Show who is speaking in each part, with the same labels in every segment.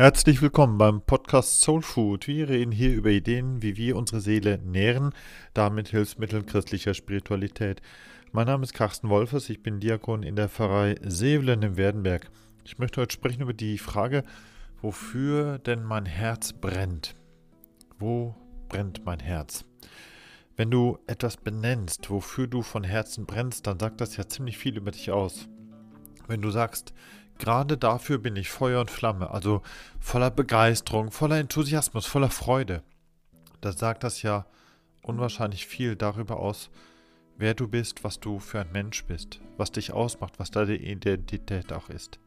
Speaker 1: Herzlich willkommen beim Podcast Soul Food. Wir reden hier über Ideen, wie wir unsere Seele nähren, damit Hilfsmittel christlicher Spiritualität. Mein Name ist Carsten Wolfers, ich bin Diakon in der Pfarrei Sevelen im Werdenberg. Ich möchte heute sprechen über die Frage, wofür denn mein Herz brennt. Wo brennt mein Herz? Wenn du etwas benennst, wofür du von Herzen brennst, dann sagt das ja ziemlich viel über dich aus. Wenn du sagst, Gerade dafür bin ich Feuer und Flamme, also voller Begeisterung, voller Enthusiasmus, voller Freude. Da sagt das ja unwahrscheinlich viel darüber aus, wer du bist, was du für ein Mensch bist, was dich ausmacht, was deine Identität auch ist.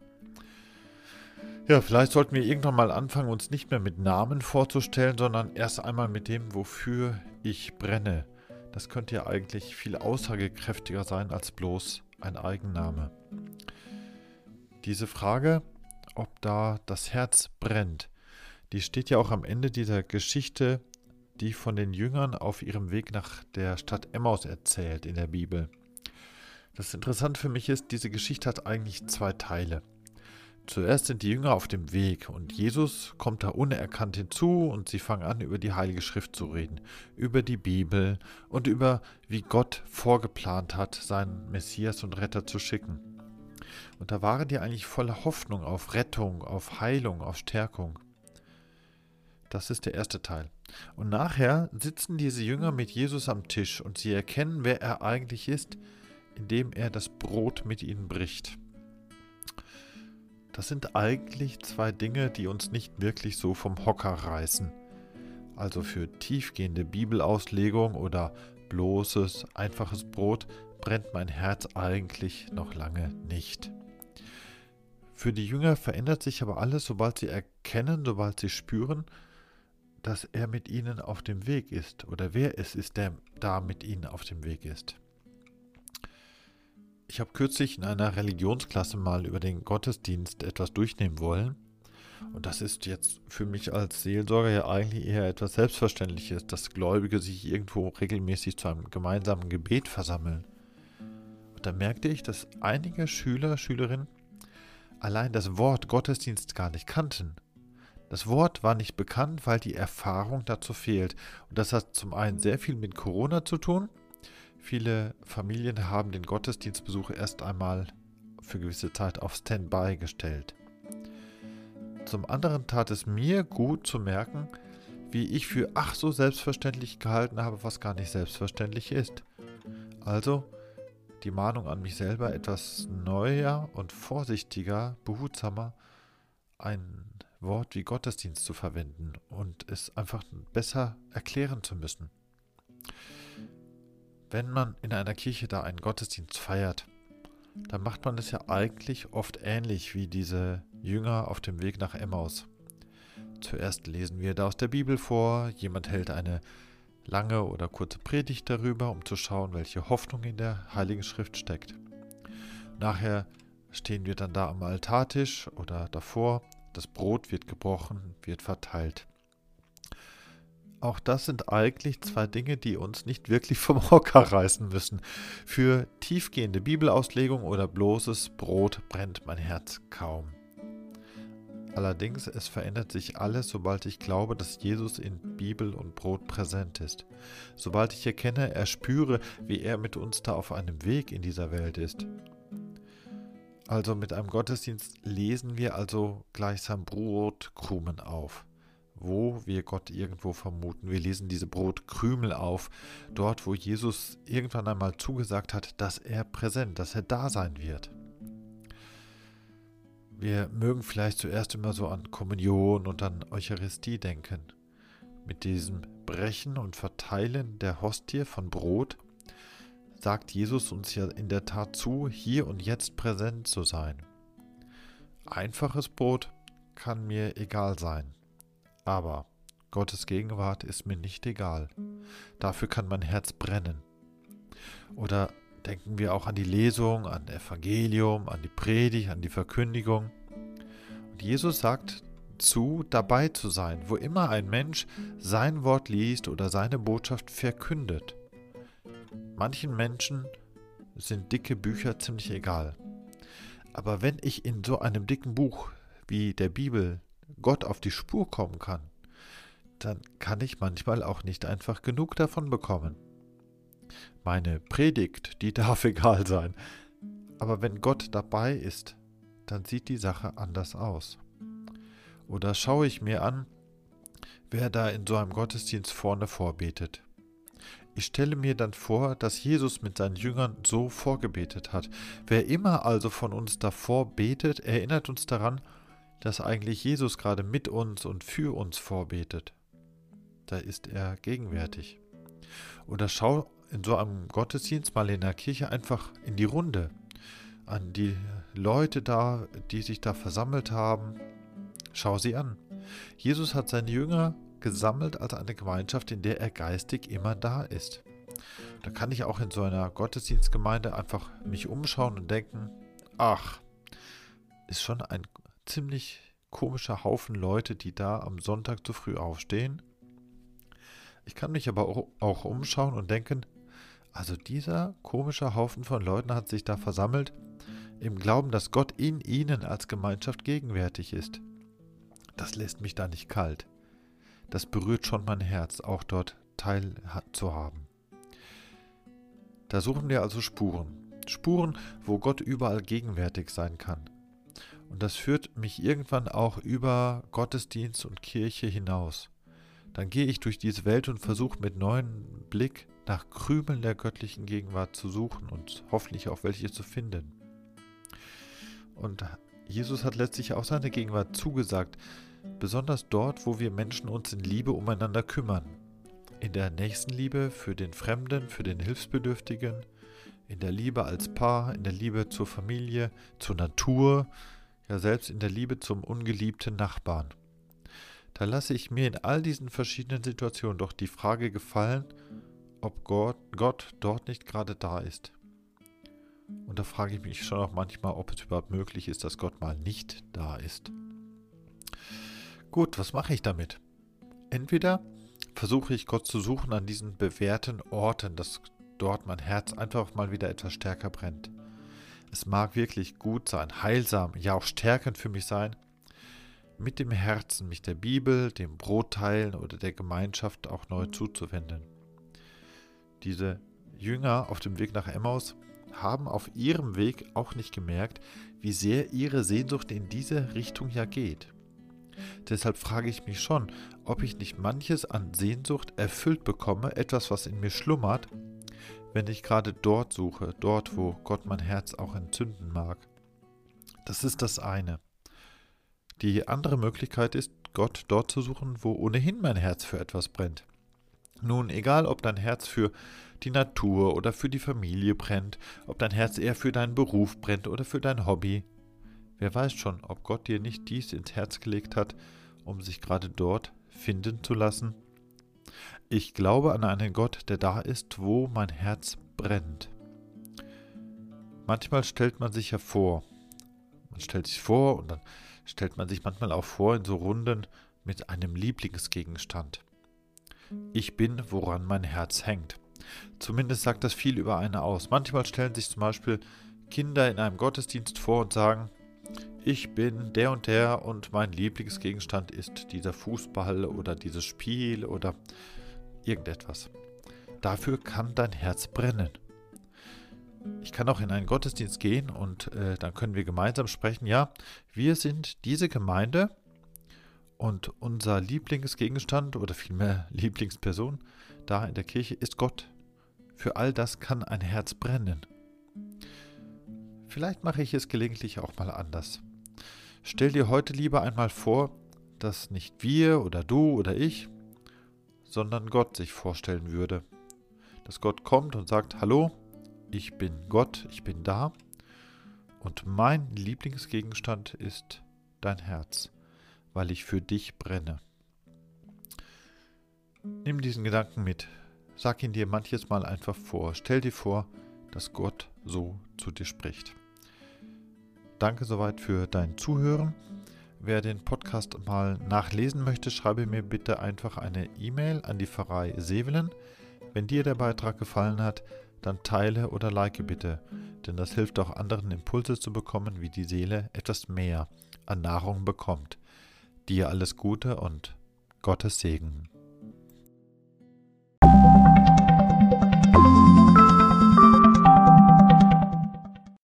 Speaker 1: Ja, vielleicht sollten wir irgendwann mal anfangen, uns nicht mehr mit Namen vorzustellen, sondern erst einmal mit dem, wofür ich brenne. Das könnte ja eigentlich viel aussagekräftiger sein als bloß ein Eigenname. Diese Frage, ob da das Herz brennt, die steht ja auch am Ende dieser Geschichte, die von den Jüngern auf ihrem Weg nach der Stadt Emmaus erzählt in der Bibel. Das Interessante für mich ist, diese Geschichte hat eigentlich zwei Teile. Zuerst sind die Jünger auf dem Weg und Jesus kommt da unerkannt hinzu und sie fangen an, über die Heilige Schrift zu reden, über die Bibel und über wie Gott vorgeplant hat, seinen Messias und Retter zu schicken. Und da waren die eigentlich voller Hoffnung auf Rettung, auf Heilung, auf Stärkung. Das ist der erste Teil. Und nachher sitzen diese Jünger mit Jesus am Tisch und sie erkennen, wer er eigentlich ist, indem er das Brot mit ihnen bricht. Das sind eigentlich zwei Dinge, die uns nicht wirklich so vom Hocker reißen. Also für tiefgehende Bibelauslegung oder bloßes, einfaches Brot brennt mein Herz eigentlich noch lange nicht. Für die Jünger verändert sich aber alles, sobald sie erkennen, sobald sie spüren, dass er mit ihnen auf dem Weg ist oder wer es ist, der da mit ihnen auf dem Weg ist. Ich habe kürzlich in einer Religionsklasse mal über den Gottesdienst etwas durchnehmen wollen. Und das ist jetzt für mich als Seelsorger ja eigentlich eher etwas Selbstverständliches, dass Gläubige sich irgendwo regelmäßig zu einem gemeinsamen Gebet versammeln. Da merkte ich, dass einige Schüler, Schülerinnen allein das Wort Gottesdienst gar nicht kannten. Das Wort war nicht bekannt, weil die Erfahrung dazu fehlt. Und das hat zum einen sehr viel mit Corona zu tun. Viele Familien haben den Gottesdienstbesuch erst einmal für gewisse Zeit auf Standby gestellt. Zum anderen tat es mir gut zu merken, wie ich für ach so selbstverständlich gehalten habe, was gar nicht selbstverständlich ist. Also die Mahnung an mich selber, etwas neuer und vorsichtiger, behutsamer ein Wort wie Gottesdienst zu verwenden und es einfach besser erklären zu müssen. Wenn man in einer Kirche da einen Gottesdienst feiert, dann macht man es ja eigentlich oft ähnlich wie diese Jünger auf dem Weg nach Emmaus. Zuerst lesen wir da aus der Bibel vor, jemand hält eine lange oder kurze Predigt darüber, um zu schauen, welche Hoffnung in der Heiligen Schrift steckt. Nachher stehen wir dann da am Altartisch oder davor, das Brot wird gebrochen, wird verteilt. Auch das sind eigentlich zwei Dinge, die uns nicht wirklich vom Hocker reißen müssen. Für tiefgehende Bibelauslegung oder bloßes Brot brennt mein Herz kaum. Allerdings, es verändert sich alles, sobald ich glaube, dass Jesus in Bibel und Brot präsent ist. Sobald ich erkenne, erspüre, wie er mit uns da auf einem Weg in dieser Welt ist. Also mit einem Gottesdienst lesen wir also gleichsam Brotkrumen auf, wo wir Gott irgendwo vermuten. Wir lesen diese Brotkrümel auf, dort wo Jesus irgendwann einmal zugesagt hat, dass er präsent, dass er da sein wird. Wir mögen vielleicht zuerst immer so an Kommunion und an Eucharistie denken. Mit diesem Brechen und Verteilen der Hostie von Brot sagt Jesus uns ja in der Tat zu, hier und jetzt präsent zu sein. Einfaches Brot kann mir egal sein, aber Gottes Gegenwart ist mir nicht egal. Dafür kann mein Herz brennen. Oder Denken wir auch an die Lesung, an Evangelium, an die Predigt, an die Verkündigung. Und Jesus sagt zu, dabei zu sein, wo immer ein Mensch sein Wort liest oder seine Botschaft verkündet. Manchen Menschen sind dicke Bücher ziemlich egal. Aber wenn ich in so einem dicken Buch wie der Bibel Gott auf die Spur kommen kann, dann kann ich manchmal auch nicht einfach genug davon bekommen. Meine Predigt, die darf egal sein, aber wenn Gott dabei ist, dann sieht die Sache anders aus. Oder schaue ich mir an, wer da in so einem Gottesdienst vorne vorbetet. Ich stelle mir dann vor, dass Jesus mit seinen Jüngern so vorgebetet hat. Wer immer also von uns davor betet, erinnert uns daran, dass eigentlich Jesus gerade mit uns und für uns vorbetet. Da ist er gegenwärtig. Oder schau in so einem Gottesdienst mal in der Kirche einfach in die Runde an die Leute da, die sich da versammelt haben. Schau sie an. Jesus hat seine Jünger gesammelt als eine Gemeinschaft, in der er geistig immer da ist. Da kann ich auch in so einer Gottesdienstgemeinde einfach mich umschauen und denken, ach, ist schon ein ziemlich komischer Haufen Leute, die da am Sonntag zu früh aufstehen. Ich kann mich aber auch umschauen und denken, also dieser komische Haufen von Leuten hat sich da versammelt, im Glauben, dass Gott in ihnen als Gemeinschaft gegenwärtig ist. Das lässt mich da nicht kalt. Das berührt schon mein Herz, auch dort teil zu haben. Da suchen wir also Spuren. Spuren, wo Gott überall gegenwärtig sein kann. Und das führt mich irgendwann auch über Gottesdienst und Kirche hinaus. Dann gehe ich durch diese Welt und versuche mit neuem Blick nach Krümeln der göttlichen Gegenwart zu suchen und hoffentlich auch welche zu finden. Und Jesus hat letztlich auch seine Gegenwart zugesagt, besonders dort, wo wir Menschen uns in Liebe umeinander kümmern. In der Nächstenliebe für den Fremden, für den Hilfsbedürftigen, in der Liebe als Paar, in der Liebe zur Familie, zur Natur, ja selbst in der Liebe zum ungeliebten Nachbarn. Da lasse ich mir in all diesen verschiedenen Situationen doch die Frage gefallen, ob Gott, Gott dort nicht gerade da ist. Und da frage ich mich schon auch manchmal, ob es überhaupt möglich ist, dass Gott mal nicht da ist. Gut, was mache ich damit? Entweder versuche ich Gott zu suchen an diesen bewährten Orten, dass dort mein Herz einfach mal wieder etwas stärker brennt. Es mag wirklich gut sein, heilsam, ja auch stärkend für mich sein, mit dem Herzen mich der Bibel, dem Brotteilen oder der Gemeinschaft auch neu zuzuwenden. Diese Jünger auf dem Weg nach Emmaus haben auf ihrem Weg auch nicht gemerkt, wie sehr ihre Sehnsucht in diese Richtung ja geht. Deshalb frage ich mich schon, ob ich nicht manches an Sehnsucht erfüllt bekomme, etwas, was in mir schlummert, wenn ich gerade dort suche, dort, wo Gott mein Herz auch entzünden mag. Das ist das eine. Die andere Möglichkeit ist, Gott dort zu suchen, wo ohnehin mein Herz für etwas brennt. Nun, egal ob dein Herz für die Natur oder für die Familie brennt, ob dein Herz eher für deinen Beruf brennt oder für dein Hobby, wer weiß schon, ob Gott dir nicht dies ins Herz gelegt hat, um sich gerade dort finden zu lassen? Ich glaube an einen Gott, der da ist, wo mein Herz brennt. Manchmal stellt man sich ja vor, man stellt sich vor und dann stellt man sich manchmal auch vor in so Runden mit einem Lieblingsgegenstand. Ich bin, woran mein Herz hängt. Zumindest sagt das viel über eine aus. Manchmal stellen sich zum Beispiel Kinder in einem Gottesdienst vor und sagen, ich bin der und der und mein Lieblingsgegenstand ist dieser Fußball oder dieses Spiel oder irgendetwas. Dafür kann dein Herz brennen. Ich kann auch in einen Gottesdienst gehen und äh, dann können wir gemeinsam sprechen, ja, wir sind diese Gemeinde und unser Lieblingsgegenstand oder vielmehr Lieblingsperson da in der Kirche ist Gott. Für all das kann ein Herz brennen. Vielleicht mache ich es gelegentlich auch mal anders. Stell dir heute lieber einmal vor, dass nicht wir oder du oder ich, sondern Gott sich vorstellen würde. Dass Gott kommt und sagt, hallo, ich bin Gott, ich bin da und mein Lieblingsgegenstand ist dein Herz, weil ich für dich brenne. Nimm diesen Gedanken mit, sag ihn dir manches Mal einfach vor, stell dir vor, dass Gott so zu dir spricht. Danke soweit für dein Zuhören. Wer den Podcast mal nachlesen möchte, schreibe mir bitte einfach eine E-Mail an die Pfarrei Sevelen. Wenn dir der Beitrag gefallen hat, dann teile oder like bitte, denn das hilft auch anderen Impulse zu bekommen, wie die Seele etwas mehr an Nahrung bekommt. Dir alles Gute und Gottes Segen.